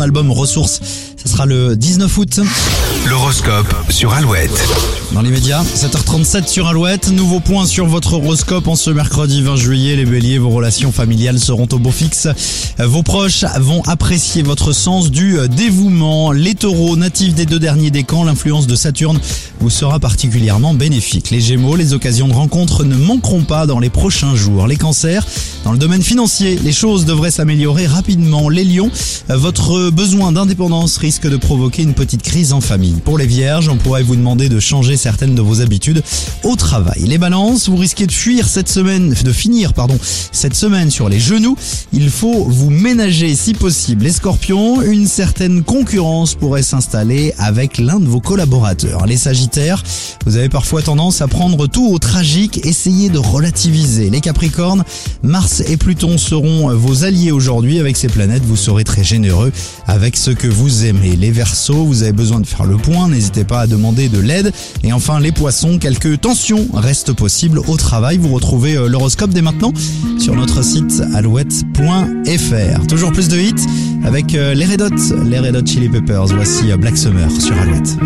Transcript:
en album Ressources. Ce sera le 19 août. L'horoscope sur Alouette. Dans l'immédiat, 7h37 sur Alouette. Nouveau point sur votre horoscope en ce mercredi 20 juillet. Les béliers, vos relations familiales seront au beau fixe. Vos proches vont apprécier votre sens du dévouement. Les taureaux, natifs des deux derniers décans, l'influence de Saturne vous sera particulièrement bénéfique. Les gémeaux, les occasions de rencontre ne manqueront pas dans les prochains jours. Les cancers, dans le domaine financier, les choses devraient s'améliorer rapidement. Les lions, votre besoin d'indépendance risque de provoquer une petite crise en famille. Pour les vierges, on pourrait vous demander de changer certaines de vos habitudes au travail. Les balances, vous risquez de fuir cette semaine, de finir, pardon, cette semaine sur les genoux. Il faut vous ménager si possible. Les scorpions, une certaine concurrence pourrait s'installer avec l'un de vos collaborateurs. Les sagittaires, vous avez parfois tendance à prendre tout au tragique, essayez de relativiser. Les capricornes, Mars et Pluton seront vos alliés aujourd'hui. Avec ces planètes, vous serez très généreux avec ce que vous aimez. Les versos, vous avez besoin de faire le point, n'hésitez pas à demander de l'aide. Et enfin, les poissons, quelques tensions restent possibles au travail. Vous retrouvez euh, l'horoscope dès maintenant sur notre site alouette.fr. Toujours plus de hits avec euh, les Red Hot, les Red Hot Chili Peppers. Voici euh, Black Summer sur Alouette.